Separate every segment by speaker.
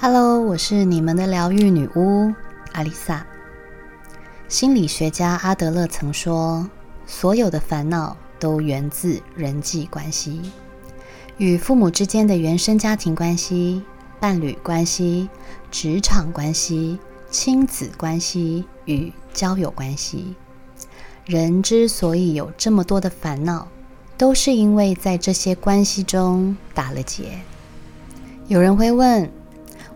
Speaker 1: Hello，我是你们的疗愈女巫阿丽萨。心理学家阿德勒曾说，所有的烦恼都源自人际关系，与父母之间的原生家庭关系、伴侣关系、职场关系、亲子关系与交友关系。人之所以有这么多的烦恼，都是因为在这些关系中打了结。有人会问。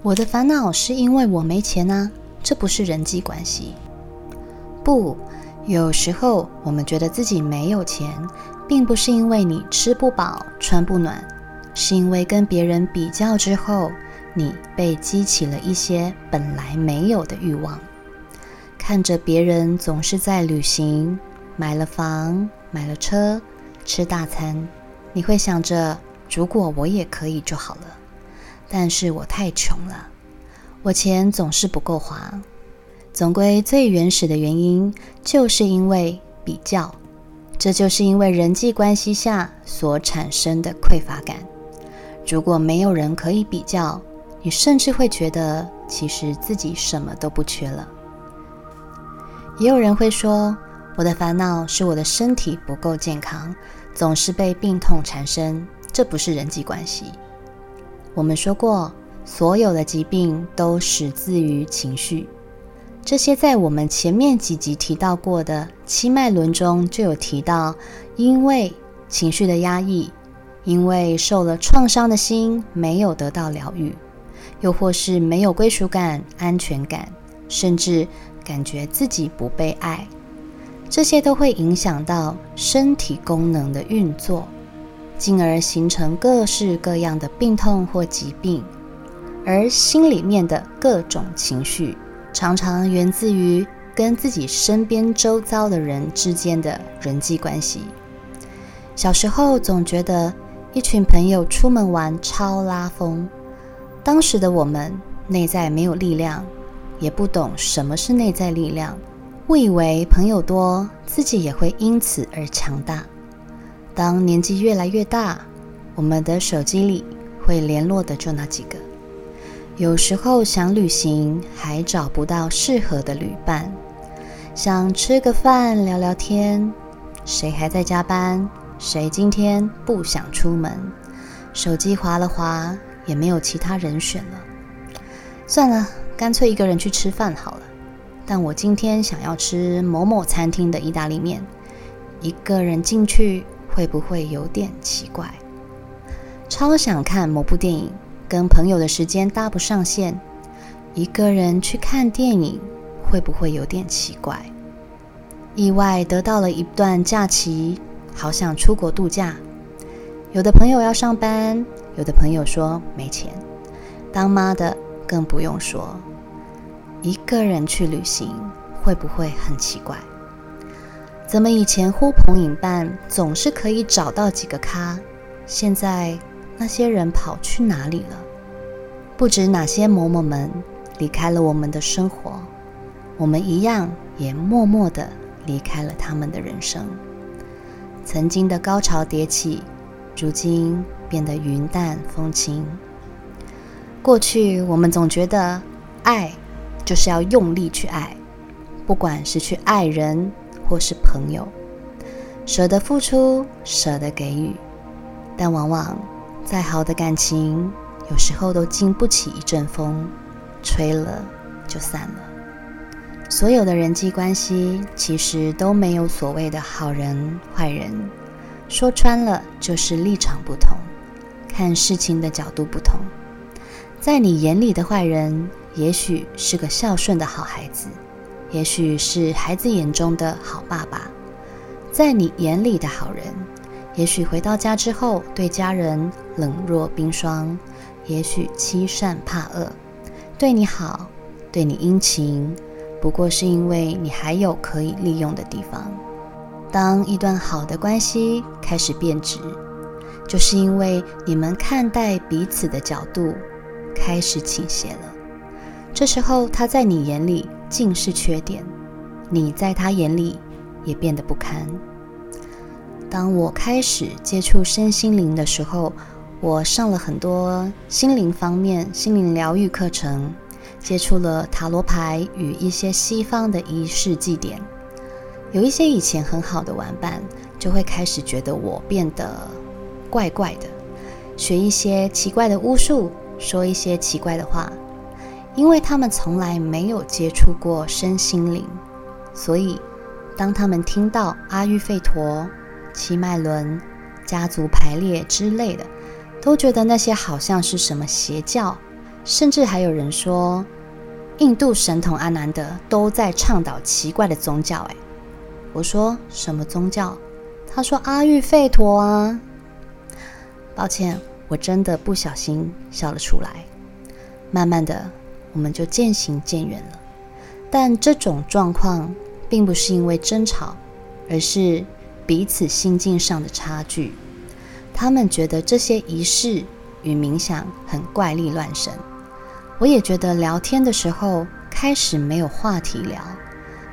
Speaker 1: 我的烦恼是因为我没钱啊，这不是人际关系。不，有时候我们觉得自己没有钱，并不是因为你吃不饱穿不暖，是因为跟别人比较之后，你被激起了一些本来没有的欲望。看着别人总是在旅行，买了房，买了车，吃大餐，你会想着，如果我也可以就好了。但是我太穷了，我钱总是不够花。总归最原始的原因，就是因为比较。这就是因为人际关系下所产生的匮乏感。如果没有人可以比较，你甚至会觉得其实自己什么都不缺了。也有人会说，我的烦恼是我的身体不够健康，总是被病痛缠身，这不是人际关系。我们说过，所有的疾病都始自于情绪。这些在我们前面几集提到过的七脉轮中就有提到，因为情绪的压抑，因为受了创伤的心没有得到疗愈，又或是没有归属感、安全感，甚至感觉自己不被爱，这些都会影响到身体功能的运作。进而形成各式各样的病痛或疾病，而心里面的各种情绪，常常源自于跟自己身边周遭的人之间的人际关系。小时候总觉得一群朋友出门玩超拉风，当时的我们内在没有力量，也不懂什么是内在力量，误以为朋友多，自己也会因此而强大。当年纪越来越大，我们的手机里会联络的就那几个。有时候想旅行还找不到适合的旅伴，想吃个饭聊聊天，谁还在加班？谁今天不想出门？手机划了划，也没有其他人选了。算了，干脆一个人去吃饭好了。但我今天想要吃某某餐厅的意大利面，一个人进去。会不会有点奇怪？超想看某部电影，跟朋友的时间搭不上线，一个人去看电影会不会有点奇怪？意外得到了一段假期，好想出国度假。有的朋友要上班，有的朋友说没钱。当妈的更不用说，一个人去旅行会不会很奇怪？怎么以前呼朋引伴总是可以找到几个咖，现在那些人跑去哪里了？不知哪些某某们离开了我们的生活，我们一样也默默的离开了他们的人生。曾经的高潮迭起，如今变得云淡风轻。过去我们总觉得爱就是要用力去爱，不管是去爱人。或是朋友，舍得付出，舍得给予，但往往再好的感情，有时候都经不起一阵风，吹了就散了。所有的人际关系其实都没有所谓的好人坏人，说穿了就是立场不同，看事情的角度不同。在你眼里的坏人，也许是个孝顺的好孩子。也许是孩子眼中的好爸爸，在你眼里的好人；也许回到家之后对家人冷若冰霜；也许欺善怕恶，对你好，对你殷勤，不过是因为你还有可以利用的地方。当一段好的关系开始变质，就是因为你们看待彼此的角度开始倾斜了。这时候，他在你眼里。尽是缺点，你在他眼里也变得不堪。当我开始接触身心灵的时候，我上了很多心灵方面、心灵疗愈课程，接触了塔罗牌与一些西方的仪式祭典。有一些以前很好的玩伴，就会开始觉得我变得怪怪的，学一些奇怪的巫术，说一些奇怪的话，因为他们从来没有接触过身心灵，所以当他们听到阿育吠陀、七脉轮、家族排列之类的。都觉得那些好像是什么邪教，甚至还有人说，印度神童阿南德都在倡导奇怪的宗教。哎，我说什么宗教？他说阿育吠陀啊。抱歉，我真的不小心笑了出来。慢慢的，我们就渐行渐远了。但这种状况并不是因为争吵，而是彼此心境上的差距。他们觉得这些仪式与冥想很怪力乱神，我也觉得聊天的时候开始没有话题聊，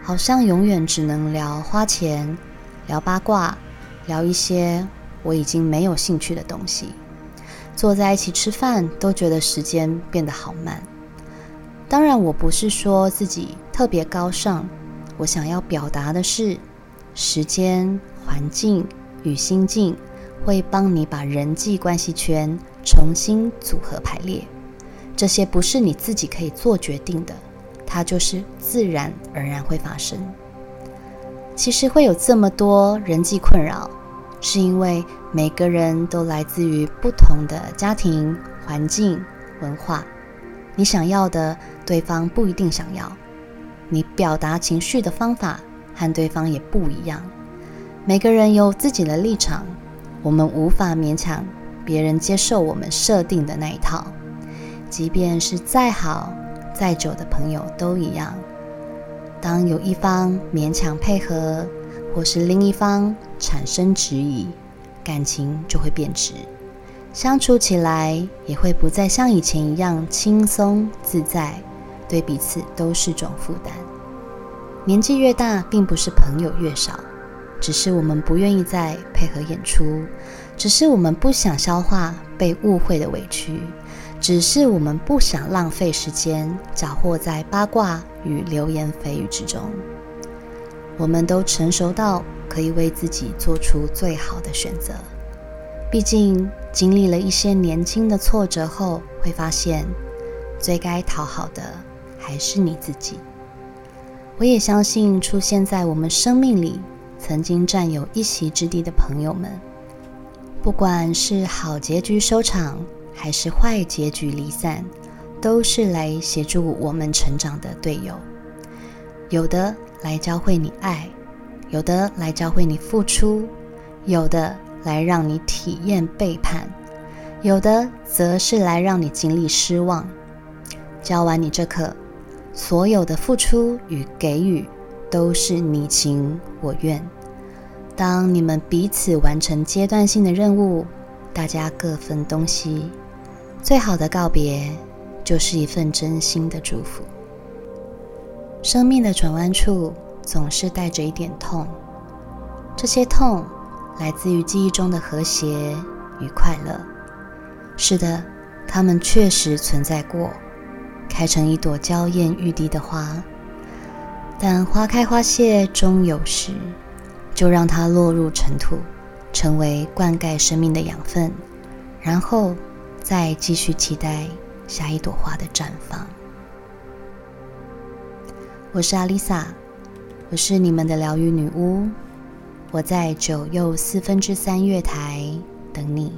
Speaker 1: 好像永远只能聊花钱、聊八卦、聊一些我已经没有兴趣的东西。坐在一起吃饭都觉得时间变得好慢。当然，我不是说自己特别高尚，我想要表达的是，时间、环境与心境。会帮你把人际关系圈重新组合排列，这些不是你自己可以做决定的，它就是自然而然会发生。其实会有这么多人际困扰，是因为每个人都来自于不同的家庭环境文化，你想要的对方不一定想要，你表达情绪的方法和对方也不一样，每个人有自己的立场。我们无法勉强别人接受我们设定的那一套，即便是再好再久的朋友都一样。当有一方勉强配合，或是另一方产生质疑，感情就会变质，相处起来也会不再像以前一样轻松自在，对彼此都是种负担。年纪越大，并不是朋友越少。只是我们不愿意再配合演出，只是我们不想消化被误会的委屈，只是我们不想浪费时间搅和在八卦与流言蜚语之中。我们都成熟到可以为自己做出最好的选择。毕竟经历了一些年轻的挫折后，会发现最该讨好的还是你自己。我也相信出现在我们生命里。曾经占有一席之地的朋友们，不管是好结局收场，还是坏结局离散，都是来协助我们成长的队友。有的来教会你爱，有的来教会你付出，有的来让你体验背叛，有的则是来让你经历失望。教完你这课，所有的付出与给予。都是你情我愿。当你们彼此完成阶段性的任务，大家各分东西，最好的告别就是一份真心的祝福。生命的转弯处总是带着一点痛，这些痛来自于记忆中的和谐与快乐。是的，它们确实存在过，开成一朵娇艳欲滴的花。但花开花谢终有时，就让它落入尘土，成为灌溉生命的养分，然后再继续期待下一朵花的绽放。我是阿丽萨，我是你们的疗愈女巫，我在九又四分之三月台等你。